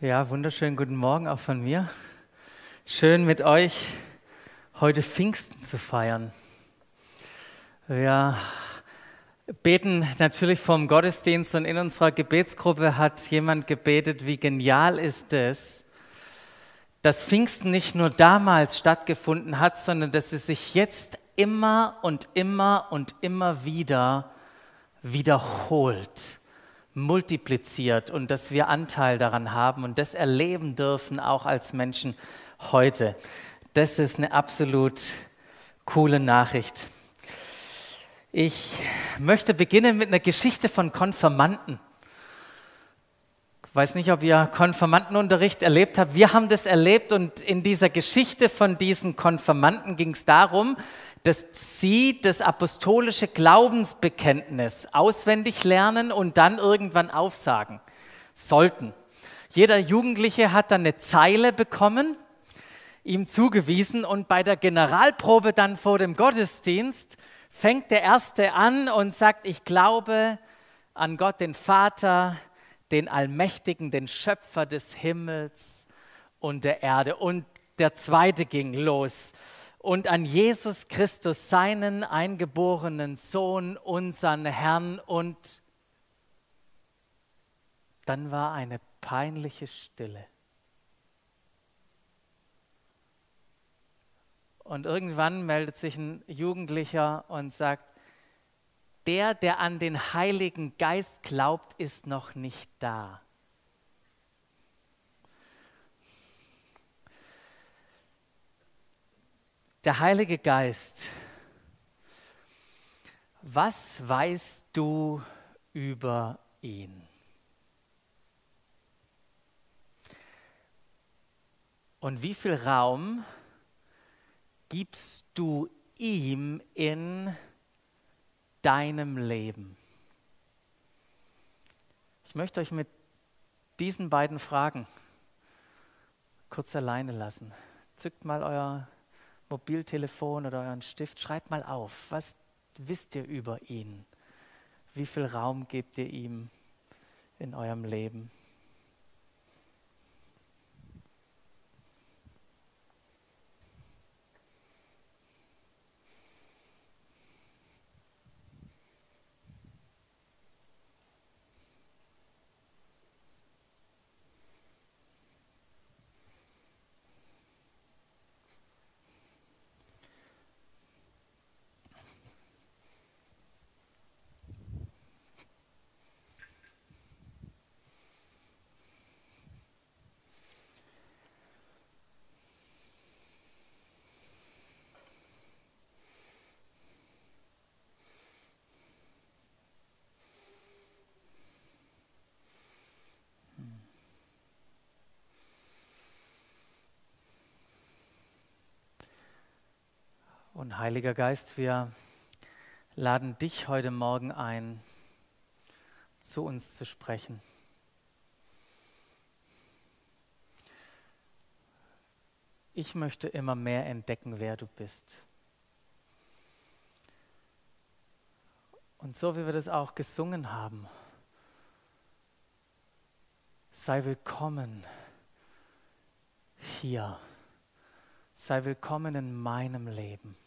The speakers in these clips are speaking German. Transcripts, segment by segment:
Ja, wunderschönen guten Morgen auch von mir. Schön mit euch heute Pfingsten zu feiern. Wir beten natürlich vom Gottesdienst und in unserer Gebetsgruppe hat jemand gebetet, wie genial ist es, dass Pfingsten nicht nur damals stattgefunden hat, sondern dass es sich jetzt immer und immer und immer wieder wiederholt multipliziert und dass wir Anteil daran haben und das erleben dürfen, auch als Menschen heute. Das ist eine absolut coole Nachricht. Ich möchte beginnen mit einer Geschichte von Konfirmanden. Ich weiß nicht, ob ihr Konfirmandenunterricht erlebt habt. Wir haben das erlebt und in dieser Geschichte von diesen Konfirmanden ging es darum, dass sie das apostolische Glaubensbekenntnis auswendig lernen und dann irgendwann aufsagen sollten. Jeder Jugendliche hat dann eine Zeile bekommen, ihm zugewiesen und bei der Generalprobe dann vor dem Gottesdienst fängt der Erste an und sagt, ich glaube an Gott den Vater, den Allmächtigen, den Schöpfer des Himmels und der Erde. Und der Zweite ging los und an Jesus Christus, seinen eingeborenen Sohn, unseren Herrn. Und dann war eine peinliche Stille. Und irgendwann meldet sich ein Jugendlicher und sagt, der, der an den Heiligen Geist glaubt, ist noch nicht da. Der Heilige Geist, was weißt du über ihn? Und wie viel Raum gibst du ihm in deinem Leben? Ich möchte euch mit diesen beiden Fragen kurz alleine lassen. Zückt mal euer Mobiltelefon oder euren Stift, schreibt mal auf, was wisst ihr über ihn? Wie viel Raum gebt ihr ihm in eurem Leben? Und Heiliger Geist, wir laden dich heute Morgen ein, zu uns zu sprechen. Ich möchte immer mehr entdecken, wer du bist. Und so wie wir das auch gesungen haben, sei willkommen hier, sei willkommen in meinem Leben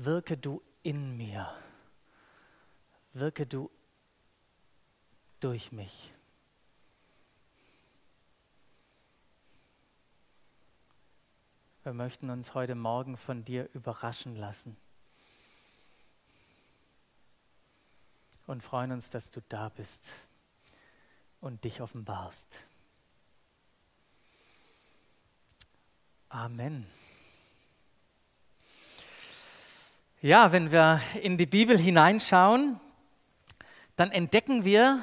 wirke du in mir, wirke du durch mich. Wir möchten uns heute Morgen von dir überraschen lassen und freuen uns, dass du da bist und dich offenbarst. Amen. Ja, wenn wir in die Bibel hineinschauen, dann entdecken wir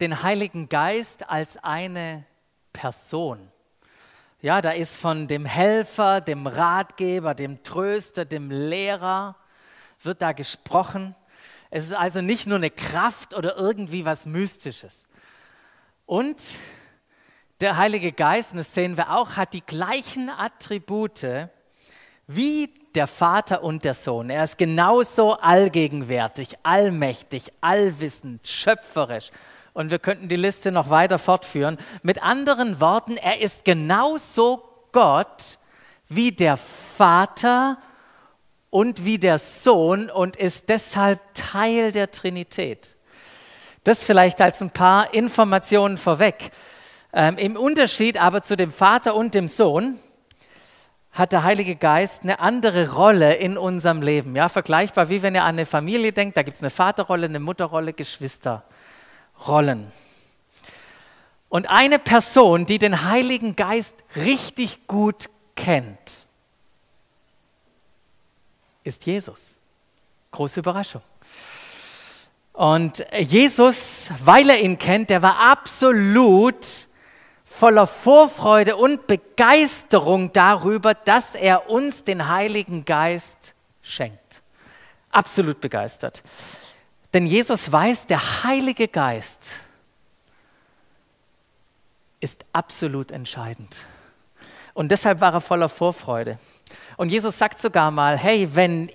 den Heiligen Geist als eine Person. Ja, da ist von dem Helfer, dem Ratgeber, dem Tröster, dem Lehrer, wird da gesprochen. Es ist also nicht nur eine Kraft oder irgendwie was Mystisches. Und der Heilige Geist, und das sehen wir auch, hat die gleichen Attribute wie der Vater und der Sohn. Er ist genauso allgegenwärtig, allmächtig, allwissend, schöpferisch Und wir könnten die Liste noch weiter fortführen. Mit anderen Worten, er ist genauso Gott wie der Vater und wie der Sohn und ist deshalb Teil der Trinität. Das vielleicht als ein paar Informationen vorweg. Ähm, Im Unterschied aber zu dem Vater und dem Sohn hat der Heilige Geist eine andere Rolle in unserem Leben. Ja, vergleichbar wie wenn ihr an eine Familie denkt, da gibt es eine Vaterrolle, eine Mutterrolle, Geschwisterrollen. Und eine Person, die den Heiligen Geist richtig gut kennt, ist Jesus. Große Überraschung. Und Jesus, weil er ihn kennt, der war absolut voller Vorfreude und Begeisterung darüber, dass er uns den Heiligen Geist schenkt. Absolut begeistert. Denn Jesus weiß, der Heilige Geist ist absolut entscheidend. Und deshalb war er voller Vorfreude. Und Jesus sagt sogar mal, hey, wenn,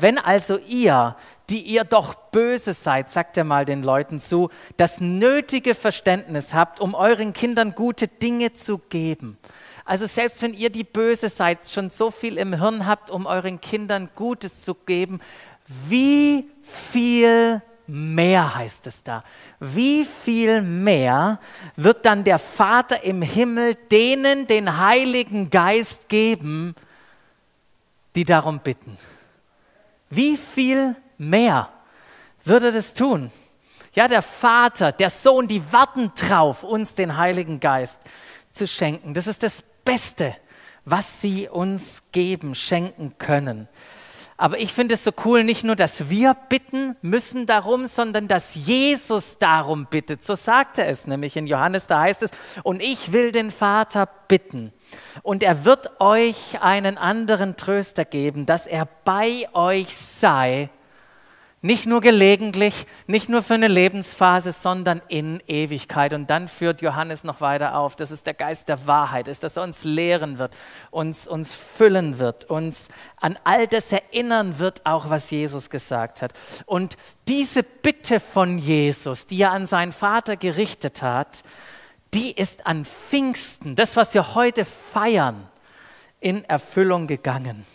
wenn also ihr, die ihr doch böse seid, sagt er mal den Leuten zu, das nötige Verständnis habt, um euren Kindern gute Dinge zu geben. Also selbst wenn ihr die böse seid, schon so viel im Hirn habt, um euren Kindern Gutes zu geben, wie viel mehr heißt es da. Wie viel mehr wird dann der Vater im Himmel denen den Heiligen Geist geben, die darum bitten. Wie viel mehr würde das tun? Ja, der Vater, der Sohn, die warten drauf, uns den Heiligen Geist zu schenken. Das ist das Beste, was sie uns geben, schenken können. Aber ich finde es so cool, nicht nur, dass wir bitten müssen darum, sondern dass Jesus darum bittet. So sagt er es nämlich in Johannes, da heißt es, und ich will den Vater bitten. Und er wird euch einen anderen Tröster geben, dass er bei euch sei nicht nur gelegentlich, nicht nur für eine Lebensphase, sondern in Ewigkeit. Und dann führt Johannes noch weiter auf, dass es der Geist der Wahrheit ist, dass er uns lehren wird, uns, uns füllen wird, uns an all das erinnern wird, auch was Jesus gesagt hat. Und diese Bitte von Jesus, die er an seinen Vater gerichtet hat, die ist an Pfingsten, das, was wir heute feiern, in Erfüllung gegangen.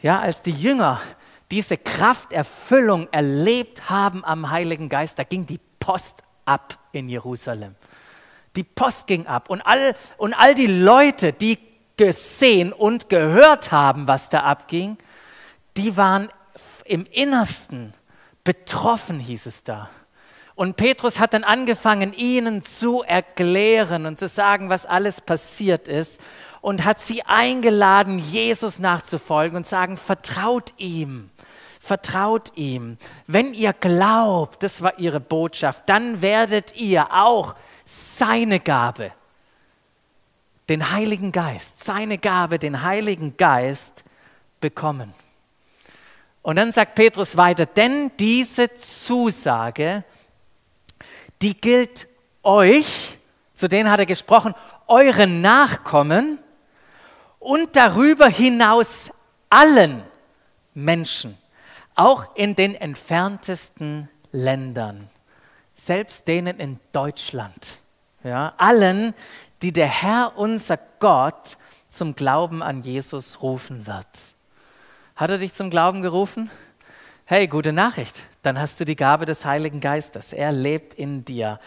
Ja, als die Jünger diese Krafterfüllung erlebt haben am Heiligen Geist, da ging die Post ab in Jerusalem. Die Post ging ab und all, und all die Leute, die gesehen und gehört haben, was da abging, die waren im Innersten betroffen, hieß es da. Und Petrus hat dann angefangen, ihnen zu erklären und zu sagen, was alles passiert ist und hat sie eingeladen, Jesus nachzufolgen und sagen, vertraut ihm. Vertraut ihm. Wenn ihr glaubt, das war ihre Botschaft, dann werdet ihr auch seine Gabe, den Heiligen Geist, seine Gabe, den Heiligen Geist bekommen. Und dann sagt Petrus weiter, denn diese Zusage, die gilt euch, zu denen hat er gesprochen, euren Nachkommen und darüber hinaus allen Menschen auch in den entferntesten Ländern, selbst denen in Deutschland, ja, allen, die der Herr unser Gott zum Glauben an Jesus rufen wird. Hat er dich zum Glauben gerufen? Hey, gute Nachricht. Dann hast du die Gabe des Heiligen Geistes. Er lebt in dir.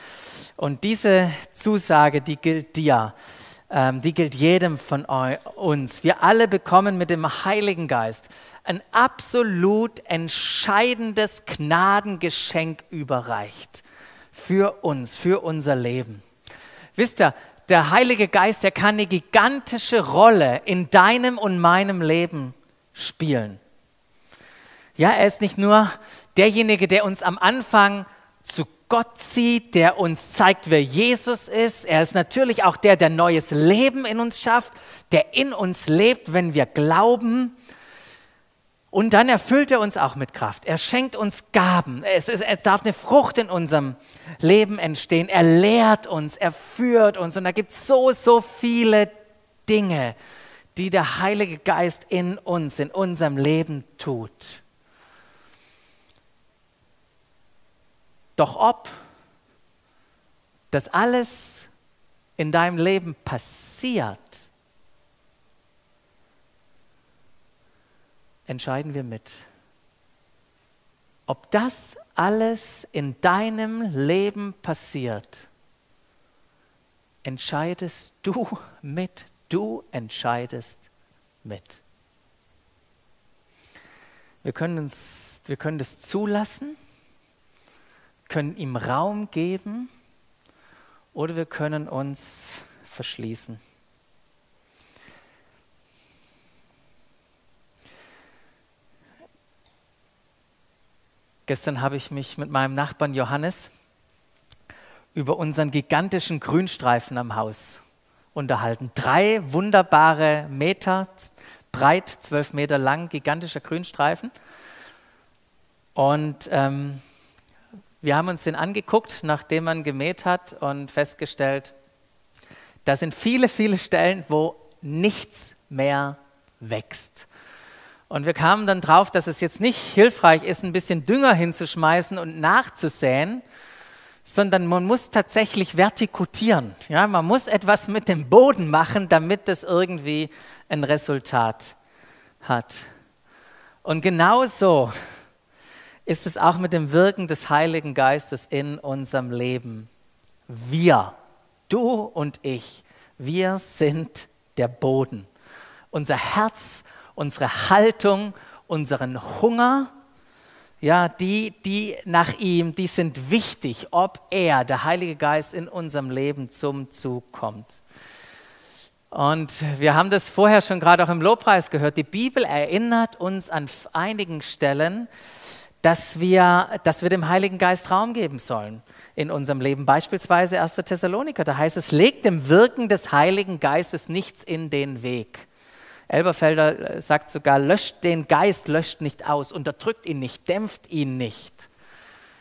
Und diese Zusage, die gilt dir. Ähm, die gilt jedem von uns. Wir alle bekommen mit dem Heiligen Geist ein absolut entscheidendes Gnadengeschenk überreicht für uns, für unser Leben. Wisst ihr, der Heilige Geist, der kann eine gigantische Rolle in deinem und meinem Leben spielen. Ja, er ist nicht nur derjenige, der uns am Anfang zu Gott zieht, der uns zeigt, wer Jesus ist. Er ist natürlich auch der, der neues Leben in uns schafft, der in uns lebt, wenn wir glauben. Und dann erfüllt er uns auch mit Kraft. Er schenkt uns Gaben. Es, ist, es darf eine Frucht in unserem Leben entstehen. Er lehrt uns, er führt uns. Und da gibt es so, so viele Dinge, die der Heilige Geist in uns, in unserem Leben tut. Doch ob dass alles in deinem Leben passiert, entscheiden wir mit. Ob das alles in deinem Leben passiert, entscheidest du mit. Du entscheidest mit. Wir können, uns, wir können das zulassen, können ihm Raum geben oder wir können uns verschließen. Gestern habe ich mich mit meinem Nachbarn Johannes über unseren gigantischen Grünstreifen am Haus unterhalten. Drei wunderbare Meter breit, zwölf Meter lang, gigantischer Grünstreifen. Und ähm, wir haben uns den angeguckt, nachdem man gemäht hat und festgestellt, da sind viele, viele Stellen, wo nichts mehr wächst. Und wir kamen dann drauf, dass es jetzt nicht hilfreich ist, ein bisschen Dünger hinzuschmeißen und nachzusäen, sondern man muss tatsächlich vertikutieren. Ja, man muss etwas mit dem Boden machen, damit das irgendwie ein Resultat hat. Und genauso ist es auch mit dem Wirken des Heiligen Geistes in unserem Leben. Wir, du und ich, wir sind der Boden. Unser Herz, unsere Haltung, unseren Hunger, ja, die, die nach ihm, die sind wichtig, ob er, der Heilige Geist, in unserem Leben zum Zug kommt. Und wir haben das vorher schon gerade auch im Lobpreis gehört. Die Bibel erinnert uns an einigen Stellen, dass wir, dass wir dem Heiligen Geist Raum geben sollen in unserem Leben. Beispielsweise 1. Thessaloniker, da heißt es, legt dem Wirken des Heiligen Geistes nichts in den Weg. Elberfelder sagt sogar, löscht den Geist, löscht nicht aus, unterdrückt ihn nicht, dämpft ihn nicht.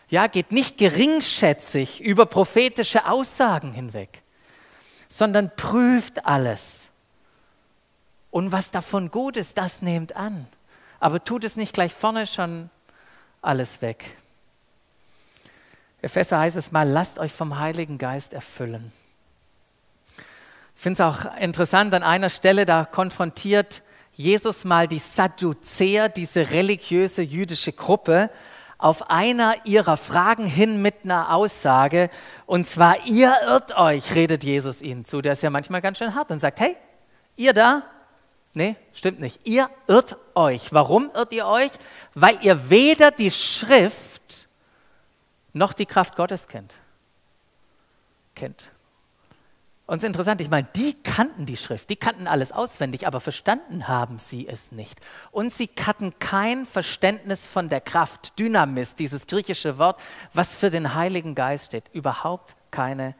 Ja, geht nicht geringschätzig über prophetische Aussagen hinweg, sondern prüft alles. Und was davon gut ist, das nehmt an. Aber tut es nicht gleich vorne schon alles weg. Epheser heißt es mal, lasst euch vom Heiligen Geist erfüllen. Ich finde es auch interessant, an einer Stelle, da konfrontiert Jesus mal die Sadduzäer, diese religiöse jüdische Gruppe, auf einer ihrer Fragen hin mit einer Aussage. Und zwar, ihr irrt euch, redet Jesus ihnen zu. Der ist ja manchmal ganz schön hart und sagt, hey, ihr da? Nee, stimmt nicht. Ihr irrt euch. Warum irrt ihr euch? Weil ihr weder die Schrift noch die Kraft Gottes kennt. Kennt. Und es ist interessant, ich meine, die kannten die Schrift, die kannten alles auswendig, aber verstanden haben sie es nicht. Und sie hatten kein Verständnis von der Kraft, Dynamis, dieses griechische Wort, was für den Heiligen Geist steht. Überhaupt keine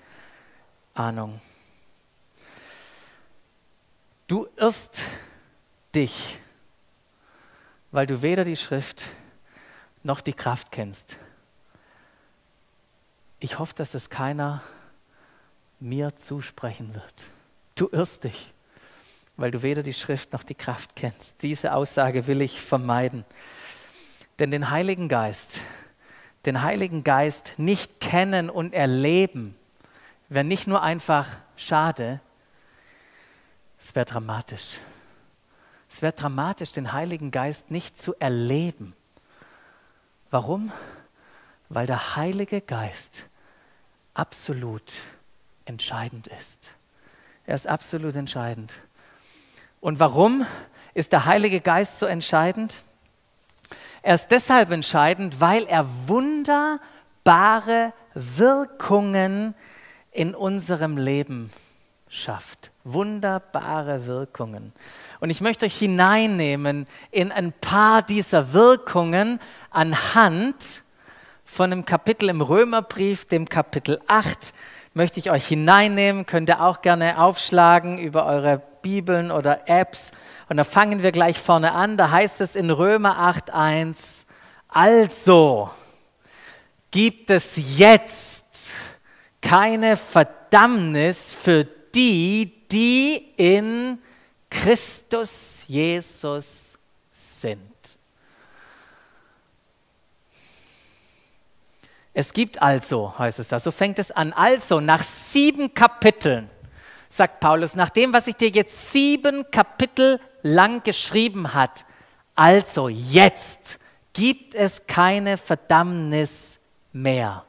Ahnung. Du irrst dich, weil du weder die Schrift noch die Kraft kennst. Ich hoffe, dass es keiner mir zusprechen wird. Du irrst dich, weil du weder die Schrift noch die Kraft kennst. Diese Aussage will ich vermeiden. Denn den Heiligen Geist, den Heiligen Geist nicht kennen und erleben, wäre nicht nur einfach schade, es wäre dramatisch. Es wäre dramatisch, den Heiligen Geist nicht zu erleben. Warum? Weil der Heilige Geist absolut entscheidend ist. Er ist absolut entscheidend. Und warum ist der Heilige Geist so entscheidend? Er ist deshalb entscheidend, weil er wunderbare Wirkungen in unserem Leben schafft. Wunderbare Wirkungen. Und ich möchte euch hineinnehmen in ein paar dieser Wirkungen anhand von einem Kapitel im Römerbrief, dem Kapitel 8, möchte ich euch hineinnehmen. Könnt ihr auch gerne aufschlagen über eure Bibeln oder Apps. Und da fangen wir gleich vorne an. Da heißt es in Römer 8.1, also gibt es jetzt keine Verdammnis für die, die in Christus Jesus sind. Es gibt also, heißt es da, so fängt es an. Also, nach sieben Kapiteln, sagt Paulus, nach dem, was ich dir jetzt sieben Kapitel lang geschrieben hat, also jetzt gibt es keine Verdammnis mehr.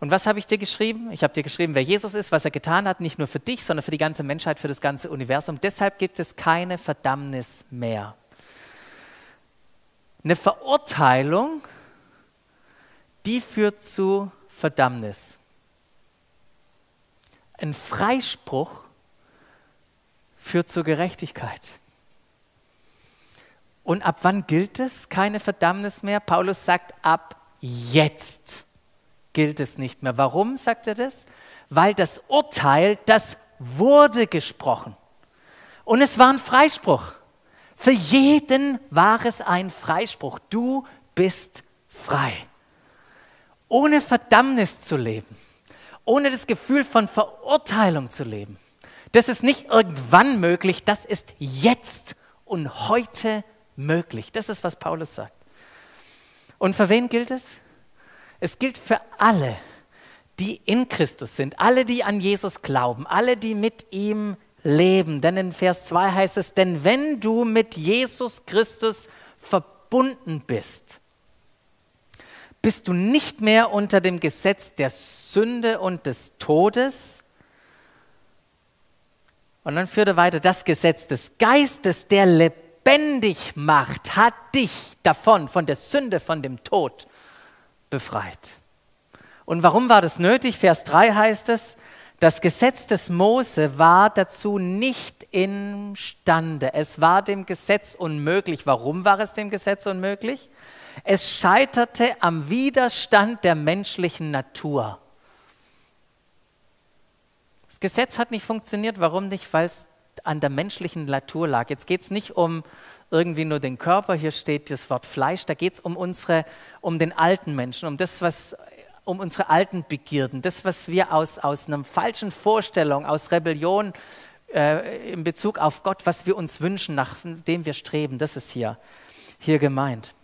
Und was habe ich dir geschrieben? Ich habe dir geschrieben, wer Jesus ist, was er getan hat, nicht nur für dich, sondern für die ganze Menschheit, für das ganze Universum. Deshalb gibt es keine Verdammnis mehr. Eine Verurteilung, die führt zu Verdammnis. Ein Freispruch führt zur Gerechtigkeit. Und ab wann gilt es keine Verdammnis mehr? Paulus sagt, ab jetzt gilt es nicht mehr. Warum sagt er das? Weil das Urteil, das wurde gesprochen. Und es war ein Freispruch. Für jeden war es ein Freispruch. Du bist frei. Ohne Verdammnis zu leben, ohne das Gefühl von Verurteilung zu leben. Das ist nicht irgendwann möglich, das ist jetzt und heute möglich. Das ist, was Paulus sagt. Und für wen gilt es? Es gilt für alle, die in Christus sind, alle, die an Jesus glauben, alle, die mit ihm leben. Denn in Vers 2 heißt es, denn wenn du mit Jesus Christus verbunden bist, bist du nicht mehr unter dem Gesetz der Sünde und des Todes. Und dann führt er weiter, das Gesetz des Geistes, der lebendig macht, hat dich davon, von der Sünde, von dem Tod befreit. Und warum war das nötig? Vers 3 heißt es, das Gesetz des Mose war dazu nicht imstande. Es war dem Gesetz unmöglich. Warum war es dem Gesetz unmöglich? Es scheiterte am Widerstand der menschlichen Natur. Das Gesetz hat nicht funktioniert. Warum nicht? Weil es an der menschlichen Natur lag. Jetzt geht es nicht um irgendwie nur den Körper, hier steht das Wort Fleisch, da geht es um unsere, um den alten Menschen, um das, was, um unsere alten Begierden, das, was wir aus, aus einer falschen Vorstellung, aus Rebellion äh, in Bezug auf Gott, was wir uns wünschen, nach dem wir streben, das ist hier, hier gemeint.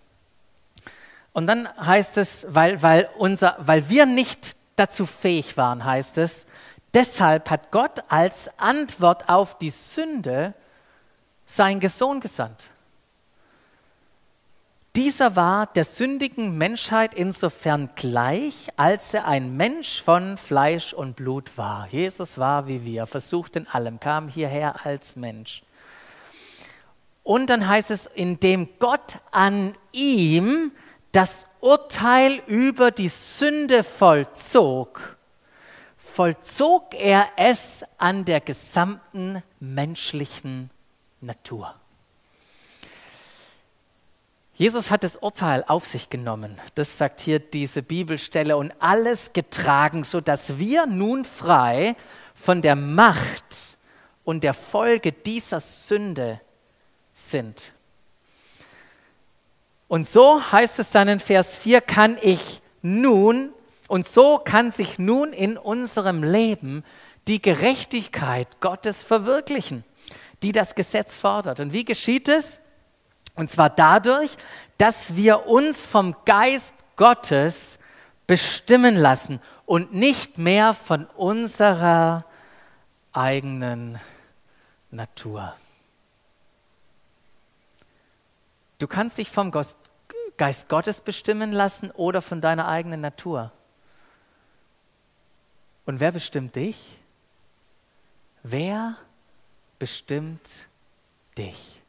Und dann heißt es, weil, weil, unser, weil wir nicht dazu fähig waren, heißt es, deshalb hat Gott als Antwort auf die Sünde seinen Sohn gesandt. Dieser war der sündigen Menschheit insofern gleich, als er ein Mensch von Fleisch und Blut war. Jesus war wie wir, versucht in allem, kam hierher als Mensch. Und dann heißt es, indem Gott an ihm das Urteil über die Sünde vollzog, vollzog er es an der gesamten menschlichen Natur. Jesus hat das Urteil auf sich genommen, das sagt hier diese Bibelstelle, und alles getragen, sodass wir nun frei von der Macht und der Folge dieser Sünde sind. Und so heißt es dann in Vers 4, kann ich nun, und so kann sich nun in unserem Leben die Gerechtigkeit Gottes verwirklichen, die das Gesetz fordert. Und wie geschieht es? Und zwar dadurch, dass wir uns vom Geist Gottes bestimmen lassen und nicht mehr von unserer eigenen Natur. Du kannst dich vom Geist Gottes bestimmen lassen oder von deiner eigenen Natur. Und wer bestimmt dich? Wer bestimmt dich?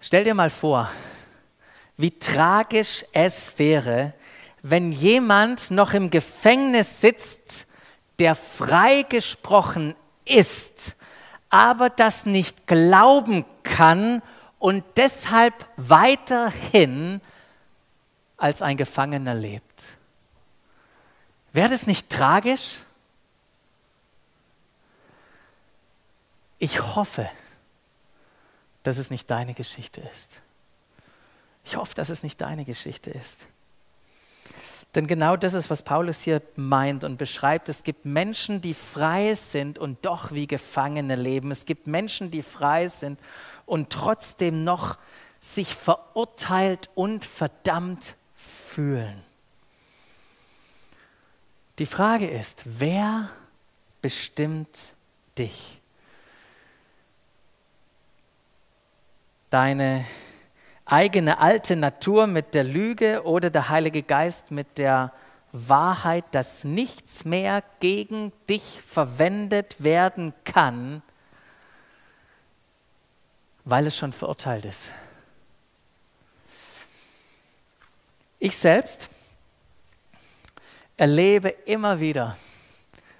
Stell dir mal vor, wie tragisch es wäre, wenn jemand noch im Gefängnis sitzt, der freigesprochen ist, aber das nicht glauben kann und deshalb weiterhin als ein Gefangener lebt. Wäre das nicht tragisch? Ich hoffe, dass es nicht deine Geschichte ist. Ich hoffe, dass es nicht deine Geschichte ist. Denn genau das ist, was Paulus hier meint und beschreibt. Es gibt Menschen, die frei sind und doch wie Gefangene leben. Es gibt Menschen, die frei sind und trotzdem noch sich verurteilt und verdammt fühlen. Die Frage ist, wer bestimmt dich? Deine eigene alte Natur mit der Lüge oder der Heilige Geist mit der Wahrheit, dass nichts mehr gegen dich verwendet werden kann, weil es schon verurteilt ist. Ich selbst erlebe immer wieder,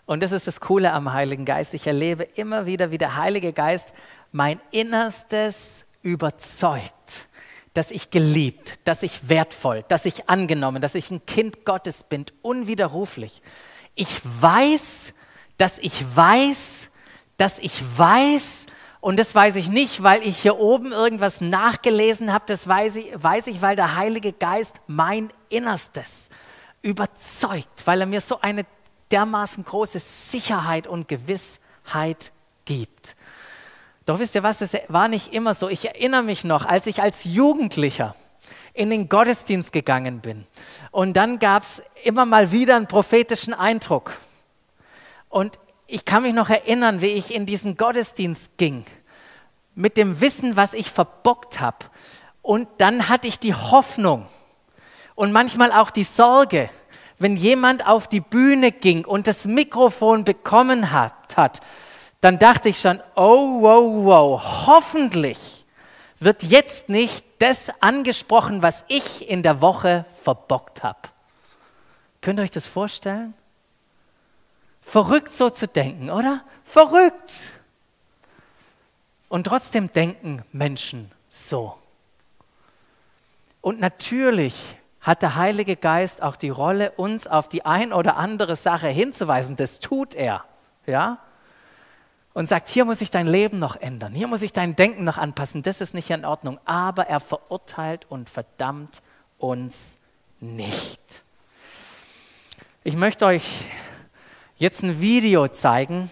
und das ist das Coole am Heiligen Geist, ich erlebe immer wieder, wie der Heilige Geist mein Innerstes überzeugt, dass ich geliebt, dass ich wertvoll, dass ich angenommen, dass ich ein Kind Gottes bin, unwiderruflich. Ich weiß, dass ich weiß, dass ich weiß, und das weiß ich nicht, weil ich hier oben irgendwas nachgelesen habe, das weiß ich, weiß ich, weil der Heilige Geist mein Innerstes überzeugt, weil er mir so eine dermaßen große Sicherheit und Gewissheit gibt. Doch wisst ihr was, es war nicht immer so. Ich erinnere mich noch, als ich als Jugendlicher in den Gottesdienst gegangen bin. Und dann gab es immer mal wieder einen prophetischen Eindruck. Und ich kann mich noch erinnern, wie ich in diesen Gottesdienst ging, mit dem Wissen, was ich verbockt habe. Und dann hatte ich die Hoffnung, und manchmal auch die Sorge, wenn jemand auf die Bühne ging und das Mikrofon bekommen hat, hat dann dachte ich schon, oh, wow, wow, hoffentlich wird jetzt nicht das angesprochen, was ich in der Woche verbockt habe. Könnt ihr euch das vorstellen? Verrückt so zu denken, oder? Verrückt. Und trotzdem denken Menschen so. Und natürlich hat der Heilige Geist auch die Rolle, uns auf die ein oder andere Sache hinzuweisen. Das tut er. Ja? Und sagt, hier muss ich dein Leben noch ändern, hier muss ich dein Denken noch anpassen, das ist nicht in Ordnung. Aber er verurteilt und verdammt uns nicht. Ich möchte euch jetzt ein Video zeigen,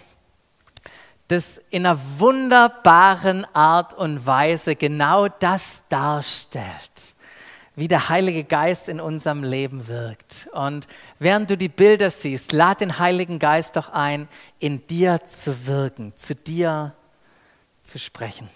das in einer wunderbaren Art und Weise genau das darstellt wie der Heilige Geist in unserem Leben wirkt. Und während du die Bilder siehst, lad den Heiligen Geist doch ein, in dir zu wirken, zu dir zu sprechen.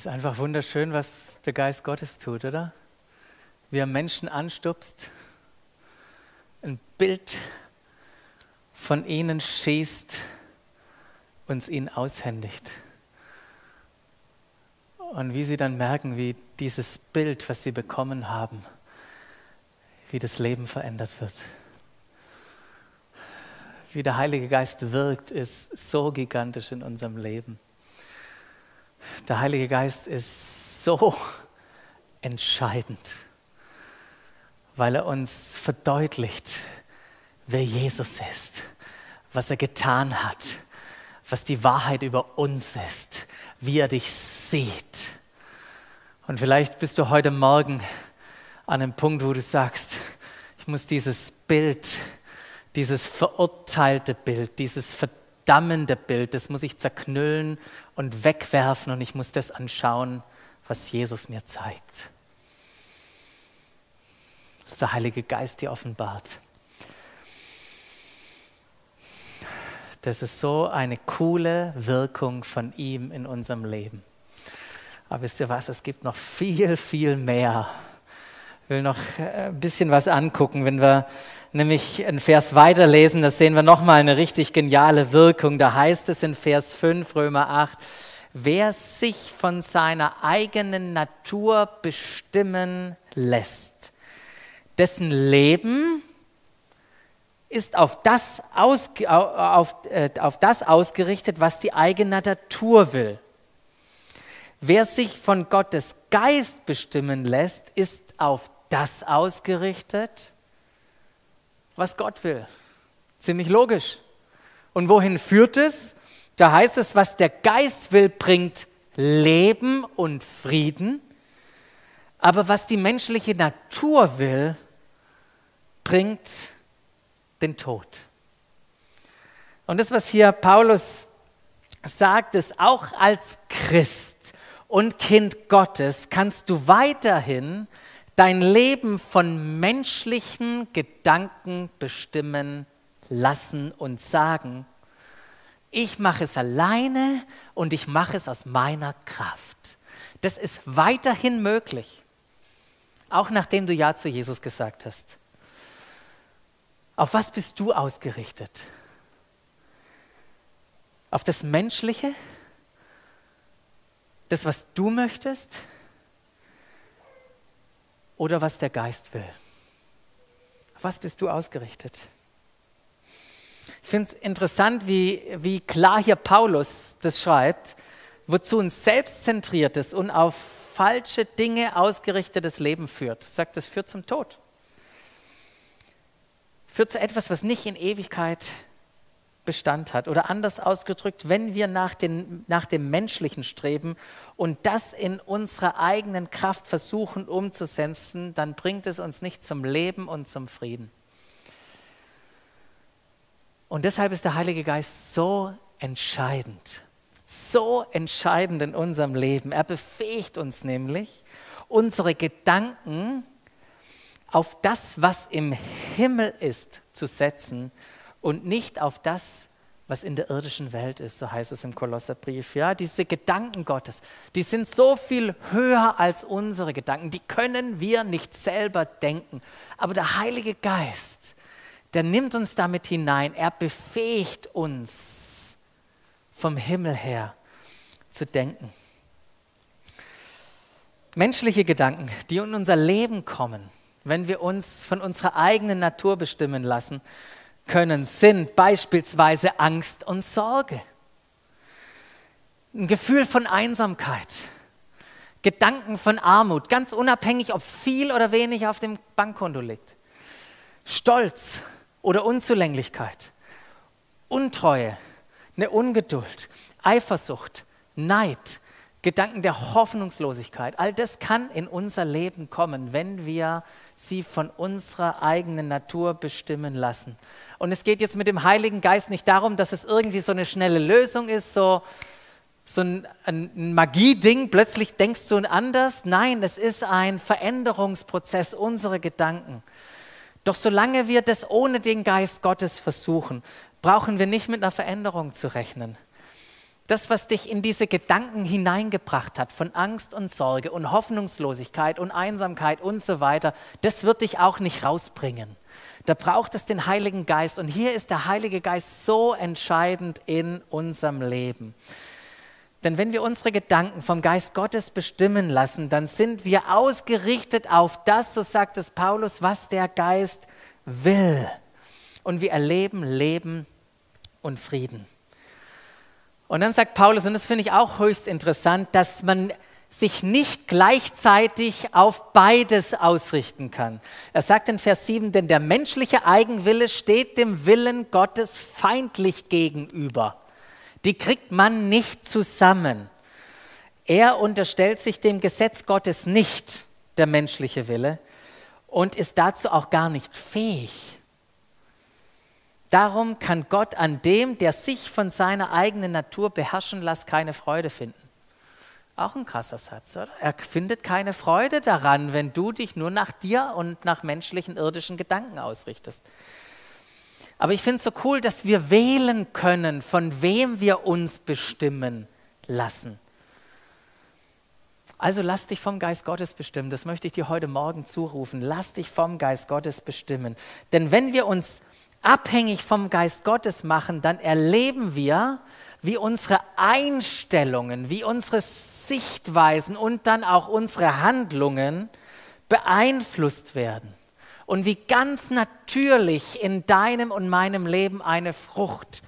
Ist einfach wunderschön, was der Geist Gottes tut, oder? Wie er Menschen anstupst, ein Bild von ihnen schießt, uns ihnen aushändigt. Und wie sie dann merken, wie dieses Bild, was sie bekommen haben, wie das Leben verändert wird. Wie der Heilige Geist wirkt, ist so gigantisch in unserem Leben. Der Heilige Geist ist so entscheidend, weil er uns verdeutlicht, wer Jesus ist, was er getan hat, was die Wahrheit über uns ist, wie er dich sieht. Und vielleicht bist du heute Morgen an einem Punkt, wo du sagst, ich muss dieses Bild, dieses verurteilte Bild, dieses verdammende Bild, das muss ich zerknüllen und wegwerfen und ich muss das anschauen, was Jesus mir zeigt. Das ist der Heilige Geist dir offenbart. Das ist so eine coole Wirkung von ihm in unserem Leben. Aber wisst ihr was, es gibt noch viel, viel mehr. Ich will noch äh, ein bisschen was angucken. Wenn wir nämlich einen Vers weiterlesen, da sehen wir nochmal eine richtig geniale Wirkung. Da heißt es in Vers 5, Römer 8, wer sich von seiner eigenen Natur bestimmen lässt, dessen Leben ist auf das, ausge, auf, äh, auf das ausgerichtet, was die eigene Natur will. Wer sich von Gottes Geist bestimmen lässt, ist auf das ausgerichtet, was Gott will. Ziemlich logisch. Und wohin führt es? Da heißt es, was der Geist will, bringt Leben und Frieden. Aber was die menschliche Natur will, bringt den Tod. Und das, was hier Paulus sagt, ist, auch als Christ und Kind Gottes kannst du weiterhin dein Leben von menschlichen Gedanken bestimmen lassen und sagen, ich mache es alleine und ich mache es aus meiner Kraft. Das ist weiterhin möglich, auch nachdem du Ja zu Jesus gesagt hast. Auf was bist du ausgerichtet? Auf das Menschliche? Das, was du möchtest? Oder was der Geist will? Was bist du ausgerichtet? Ich finde es interessant, wie, wie klar hier Paulus das schreibt, wozu ein selbstzentriertes und auf falsche Dinge ausgerichtetes Leben führt. Er sagt, es führt zum Tod führt zu etwas, was nicht in Ewigkeit Bestand hat. Oder anders ausgedrückt, wenn wir nach, den, nach dem Menschlichen streben und das in unserer eigenen Kraft versuchen umzusetzen, dann bringt es uns nicht zum Leben und zum Frieden. Und deshalb ist der Heilige Geist so entscheidend, so entscheidend in unserem Leben. Er befähigt uns nämlich, unsere Gedanken auf das, was im Himmel ist, zu setzen und nicht auf das, was in der irdischen Welt ist, so heißt es im Kolosserbrief. Ja, diese Gedanken Gottes, die sind so viel höher als unsere Gedanken, die können wir nicht selber denken. Aber der Heilige Geist, der nimmt uns damit hinein, er befähigt uns vom Himmel her zu denken. Menschliche Gedanken, die in unser Leben kommen, wenn wir uns von unserer eigenen Natur bestimmen lassen können, sind beispielsweise Angst und Sorge, ein Gefühl von Einsamkeit, Gedanken von Armut, ganz unabhängig, ob viel oder wenig auf dem Bankkonto liegt, Stolz oder Unzulänglichkeit, Untreue, eine Ungeduld, Eifersucht, Neid, Gedanken der Hoffnungslosigkeit. All das kann in unser Leben kommen, wenn wir sie von unserer eigenen Natur bestimmen lassen. Und es geht jetzt mit dem Heiligen Geist nicht darum, dass es irgendwie so eine schnelle Lösung ist, so, so ein, ein Magie-Ding, plötzlich denkst du anders. Nein, es ist ein Veränderungsprozess unserer Gedanken. Doch solange wir das ohne den Geist Gottes versuchen, brauchen wir nicht mit einer Veränderung zu rechnen. Das, was dich in diese Gedanken hineingebracht hat, von Angst und Sorge und Hoffnungslosigkeit und Einsamkeit und so weiter, das wird dich auch nicht rausbringen. Da braucht es den Heiligen Geist. Und hier ist der Heilige Geist so entscheidend in unserem Leben. Denn wenn wir unsere Gedanken vom Geist Gottes bestimmen lassen, dann sind wir ausgerichtet auf das, so sagt es Paulus, was der Geist will. Und wir erleben Leben und Frieden. Und dann sagt Paulus, und das finde ich auch höchst interessant, dass man sich nicht gleichzeitig auf beides ausrichten kann. Er sagt in Vers 7, denn der menschliche Eigenwille steht dem Willen Gottes feindlich gegenüber. Die kriegt man nicht zusammen. Er unterstellt sich dem Gesetz Gottes nicht, der menschliche Wille, und ist dazu auch gar nicht fähig. Darum kann Gott an dem, der sich von seiner eigenen Natur beherrschen lässt, keine Freude finden. Auch ein krasser Satz, oder? Er findet keine Freude daran, wenn du dich nur nach dir und nach menschlichen, irdischen Gedanken ausrichtest. Aber ich finde es so cool, dass wir wählen können, von wem wir uns bestimmen lassen. Also lass dich vom Geist Gottes bestimmen. Das möchte ich dir heute Morgen zurufen. Lass dich vom Geist Gottes bestimmen. Denn wenn wir uns abhängig vom Geist Gottes machen, dann erleben wir, wie unsere Einstellungen, wie unsere Sichtweisen und dann auch unsere Handlungen beeinflusst werden und wie ganz natürlich in deinem und meinem Leben eine Frucht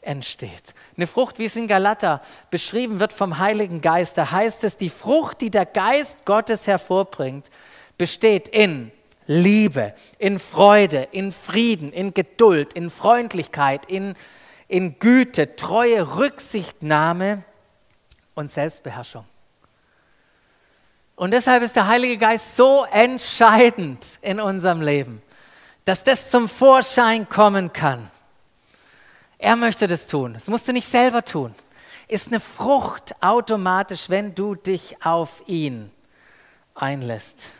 entsteht. Eine Frucht, wie es in Galater beschrieben wird vom Heiligen Geist, da heißt es, die Frucht, die der Geist Gottes hervorbringt, besteht in Liebe, in Freude, in Frieden, in Geduld, in Freundlichkeit, in, in Güte, Treue, Rücksichtnahme und Selbstbeherrschung. Und deshalb ist der Heilige Geist so entscheidend in unserem Leben, dass das zum Vorschein kommen kann. Er möchte das tun. Das musst du nicht selber tun. Ist eine Frucht automatisch, wenn du dich auf ihn einlässt.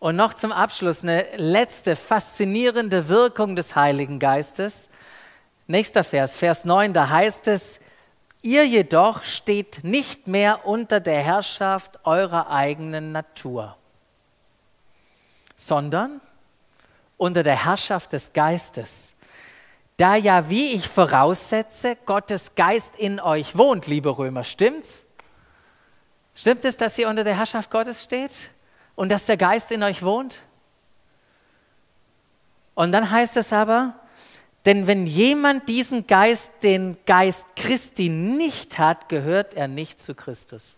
Und noch zum Abschluss eine letzte faszinierende Wirkung des Heiligen Geistes. Nächster Vers, Vers 9, da heißt es, ihr jedoch steht nicht mehr unter der Herrschaft eurer eigenen Natur, sondern unter der Herrschaft des Geistes. Da ja, wie ich voraussetze, Gottes Geist in euch wohnt, liebe Römer, stimmt's? Stimmt es, dass ihr unter der Herrschaft Gottes steht? Und dass der Geist in euch wohnt? Und dann heißt es aber, denn wenn jemand diesen Geist, den Geist Christi nicht hat, gehört er nicht zu Christus.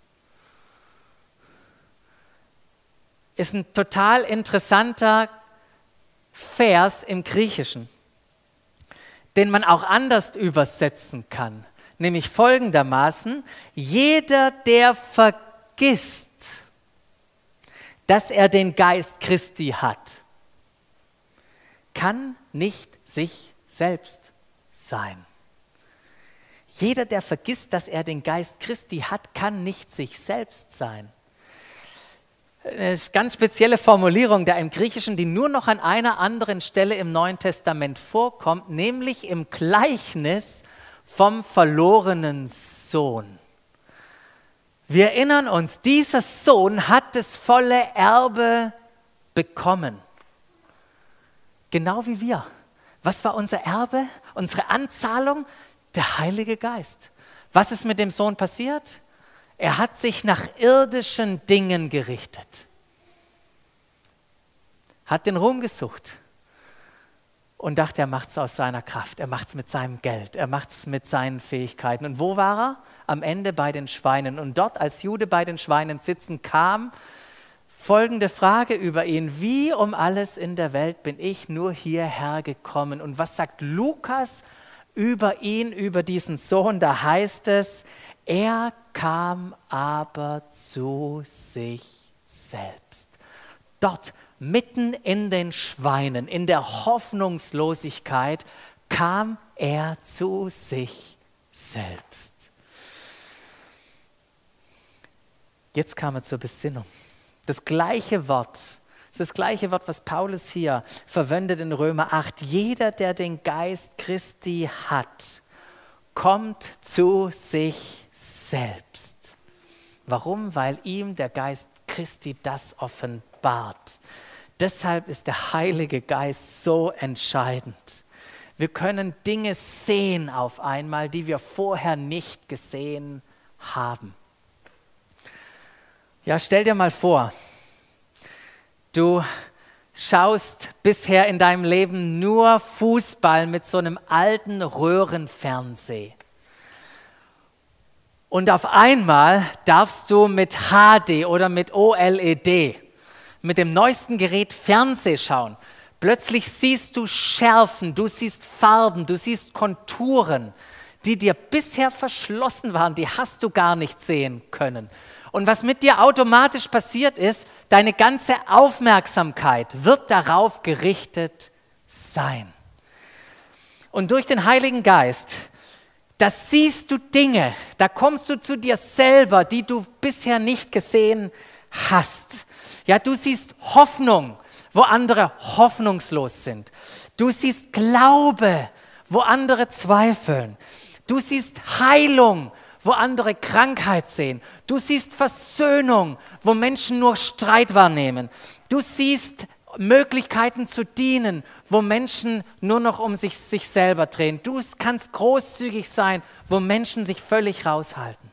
Ist ein total interessanter Vers im Griechischen, den man auch anders übersetzen kann, nämlich folgendermaßen, jeder, der vergisst, dass er den Geist Christi hat, kann nicht sich selbst sein. Jeder, der vergisst, dass er den Geist Christi hat, kann nicht sich selbst sein. Eine ganz spezielle Formulierung da im Griechischen, die nur noch an einer anderen Stelle im Neuen Testament vorkommt, nämlich im Gleichnis vom verlorenen Sohn. Wir erinnern uns, dieser Sohn hat das volle Erbe bekommen. Genau wie wir. Was war unser Erbe, unsere Anzahlung? Der Heilige Geist. Was ist mit dem Sohn passiert? Er hat sich nach irdischen Dingen gerichtet, hat den Ruhm gesucht und dachte, er macht es aus seiner Kraft, er macht es mit seinem Geld, er macht es mit seinen Fähigkeiten. Und wo war er? Am Ende bei den Schweinen. Und dort, als Jude bei den Schweinen sitzen, kam folgende Frage über ihn. Wie um alles in der Welt bin ich nur hierher gekommen? Und was sagt Lukas über ihn, über diesen Sohn? Da heißt es, er kam aber zu sich selbst. Dort mitten in den Schweinen, in der Hoffnungslosigkeit, kam er zu sich selbst. Jetzt kam er zur Besinnung. Das gleiche Wort, das, gleiche Wort, was Paulus hier verwendet in Römer 8. Jeder, der den Geist Christi hat, kommt zu sich selbst. Warum? Weil ihm der Geist Christi das offenbart. Deshalb ist der Heilige Geist so entscheidend. Wir können Dinge sehen auf einmal, die wir vorher nicht gesehen haben. Ja, stell dir mal vor, du schaust bisher in deinem Leben nur Fußball mit so einem alten Röhrenfernseh. Und auf einmal darfst du mit HD oder mit OLED, mit dem neuesten Gerät Fernseh schauen. Plötzlich siehst du Schärfen, du siehst Farben, du siehst Konturen, die dir bisher verschlossen waren, die hast du gar nicht sehen können. Und was mit dir automatisch passiert ist, deine ganze Aufmerksamkeit wird darauf gerichtet sein. Und durch den Heiligen Geist, da siehst du Dinge, da kommst du zu dir selber, die du bisher nicht gesehen hast. Ja, du siehst Hoffnung, wo andere hoffnungslos sind. Du siehst Glaube, wo andere zweifeln. Du siehst Heilung, wo andere Krankheit sehen. Du siehst Versöhnung, wo Menschen nur Streit wahrnehmen. Du siehst Möglichkeiten zu dienen, wo Menschen nur noch um sich, sich selber drehen. Du kannst großzügig sein, wo Menschen sich völlig raushalten.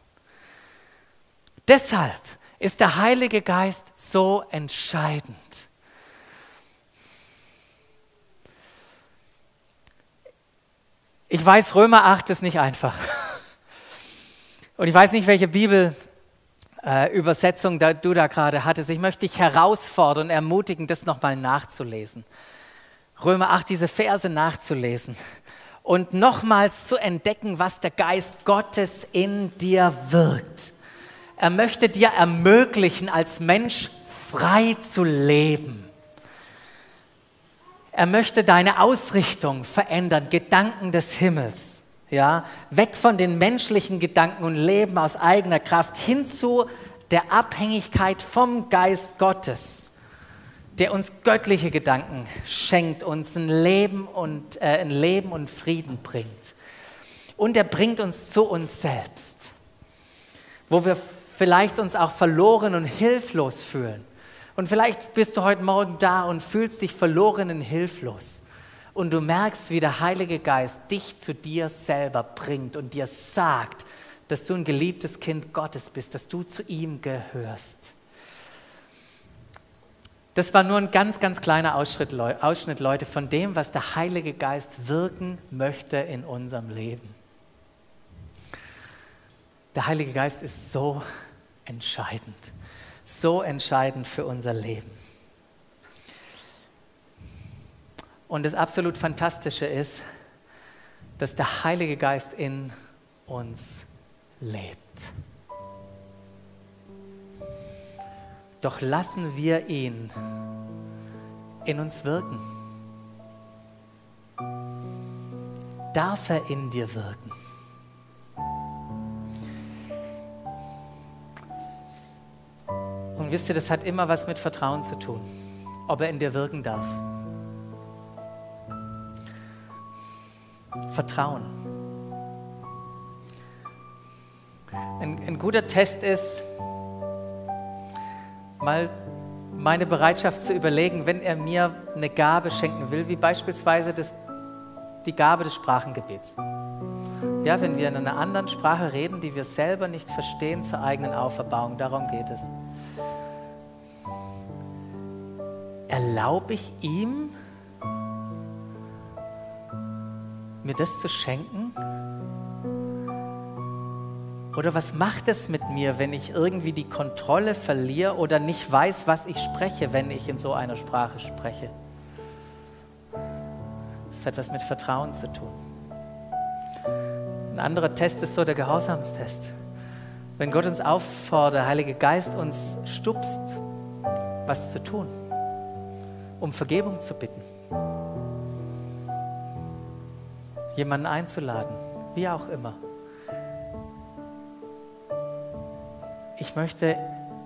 Deshalb ist der Heilige Geist so entscheidend. Ich weiß, Römer 8 ist nicht einfach. Und ich weiß nicht, welche Bibelübersetzung äh, du da gerade hattest. Ich möchte dich herausfordern und ermutigen, das nochmal nachzulesen. Römer 8, diese Verse nachzulesen und nochmals zu entdecken, was der Geist Gottes in dir wirkt. Er möchte dir ermöglichen, als Mensch frei zu leben. Er möchte deine Ausrichtung verändern, Gedanken des Himmels ja, weg von den menschlichen Gedanken und Leben aus eigener Kraft hin zu der Abhängigkeit vom Geist Gottes, der uns göttliche Gedanken schenkt, uns ein Leben und, äh, ein Leben und Frieden bringt. Und er bringt uns zu uns selbst, wo wir vielleicht uns auch verloren und hilflos fühlen. Und vielleicht bist du heute Morgen da und fühlst dich verloren und hilflos und du merkst, wie der Heilige Geist dich zu dir selber bringt und dir sagt, dass du ein geliebtes Kind Gottes bist, dass du zu ihm gehörst. Das war nur ein ganz, ganz kleiner Ausschnitt, Leute, von dem, was der Heilige Geist wirken möchte in unserem Leben. Der Heilige Geist ist so entscheidend, so entscheidend für unser Leben. Und das absolut Fantastische ist, dass der Heilige Geist in uns lebt. Doch lassen wir ihn in uns wirken. Darf er in dir wirken? Und wisst ihr, das hat immer was mit Vertrauen zu tun, ob er in dir wirken darf. Vertrauen. Ein, ein guter Test ist, mal meine Bereitschaft zu überlegen, wenn er mir eine Gabe schenken will, wie beispielsweise das, die Gabe des Sprachengebets. Ja, wenn wir in einer anderen Sprache reden, die wir selber nicht verstehen zur eigenen Auferbauung, darum geht es. Erlaube ich ihm, mir das zu schenken? Oder was macht es mit mir, wenn ich irgendwie die Kontrolle verliere oder nicht weiß, was ich spreche, wenn ich in so einer Sprache spreche? Das hat was mit Vertrauen zu tun. Ein anderer Test ist so der Gehorsamstest. Wenn Gott uns auffordert, der Heilige Geist uns stupst, was zu tun, um Vergebung zu bitten jemanden einzuladen, wie auch immer. Ich möchte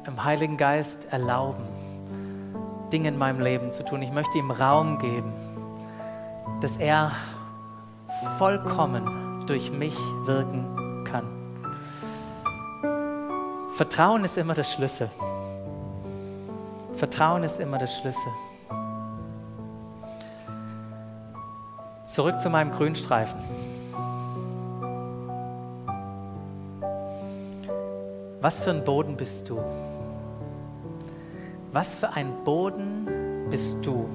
im Heiligen Geist erlauben, Dinge in meinem Leben zu tun. Ich möchte ihm Raum geben, dass er vollkommen durch mich wirken kann. Vertrauen ist immer der Schlüssel. Vertrauen ist immer der Schlüssel. Zurück zu meinem Grünstreifen. Was für ein Boden bist du? Was für ein Boden bist du?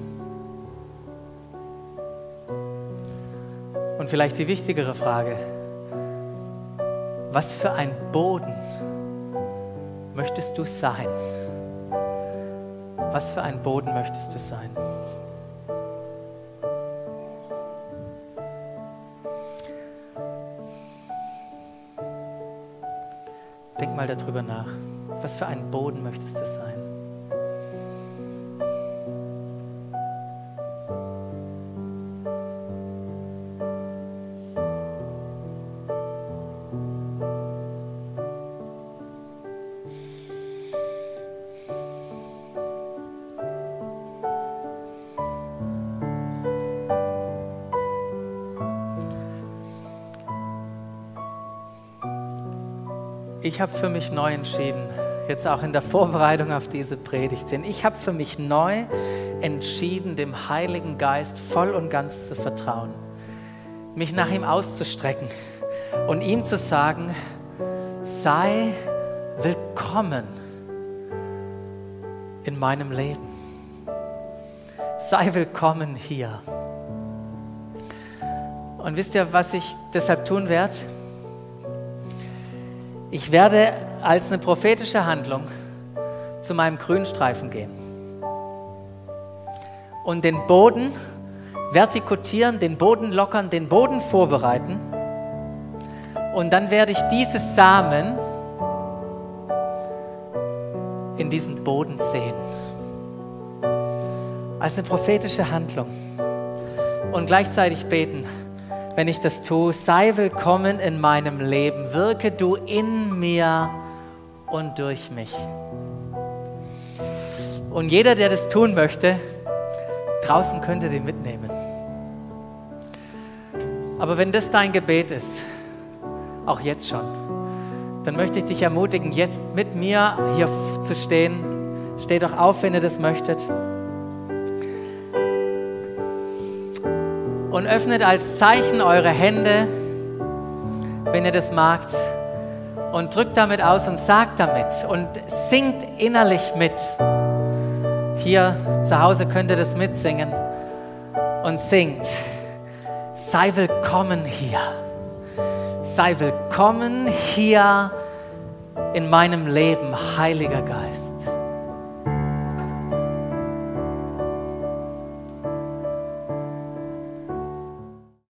Und vielleicht die wichtigere Frage, was für ein Boden möchtest du sein? Was für ein Boden möchtest du sein? Mal darüber nach. Was für ein Boden möchtest du sein? Ich habe für mich neu entschieden, jetzt auch in der Vorbereitung auf diese Predigt, denn ich habe für mich neu entschieden, dem Heiligen Geist voll und ganz zu vertrauen, mich nach ihm auszustrecken und ihm zu sagen, sei willkommen in meinem Leben. Sei willkommen hier. Und wisst ihr, was ich deshalb tun werde? Ich werde als eine prophetische Handlung zu meinem Grünstreifen gehen und den Boden vertikutieren, den Boden lockern, den Boden vorbereiten. Und dann werde ich diese Samen in diesen Boden sehen. Als eine prophetische Handlung. Und gleichzeitig beten wenn ich das tue. Sei willkommen in meinem Leben. Wirke du in mir und durch mich. Und jeder, der das tun möchte, draußen könnte den mitnehmen. Aber wenn das dein Gebet ist, auch jetzt schon, dann möchte ich dich ermutigen, jetzt mit mir hier zu stehen. Steh doch auf, wenn ihr das möchtet. Und öffnet als Zeichen eure Hände, wenn ihr das magt, und drückt damit aus und sagt damit und singt innerlich mit. Hier zu Hause könnt ihr das mitsingen und singt. Sei willkommen hier. Sei willkommen hier in meinem Leben, Heiliger Geist.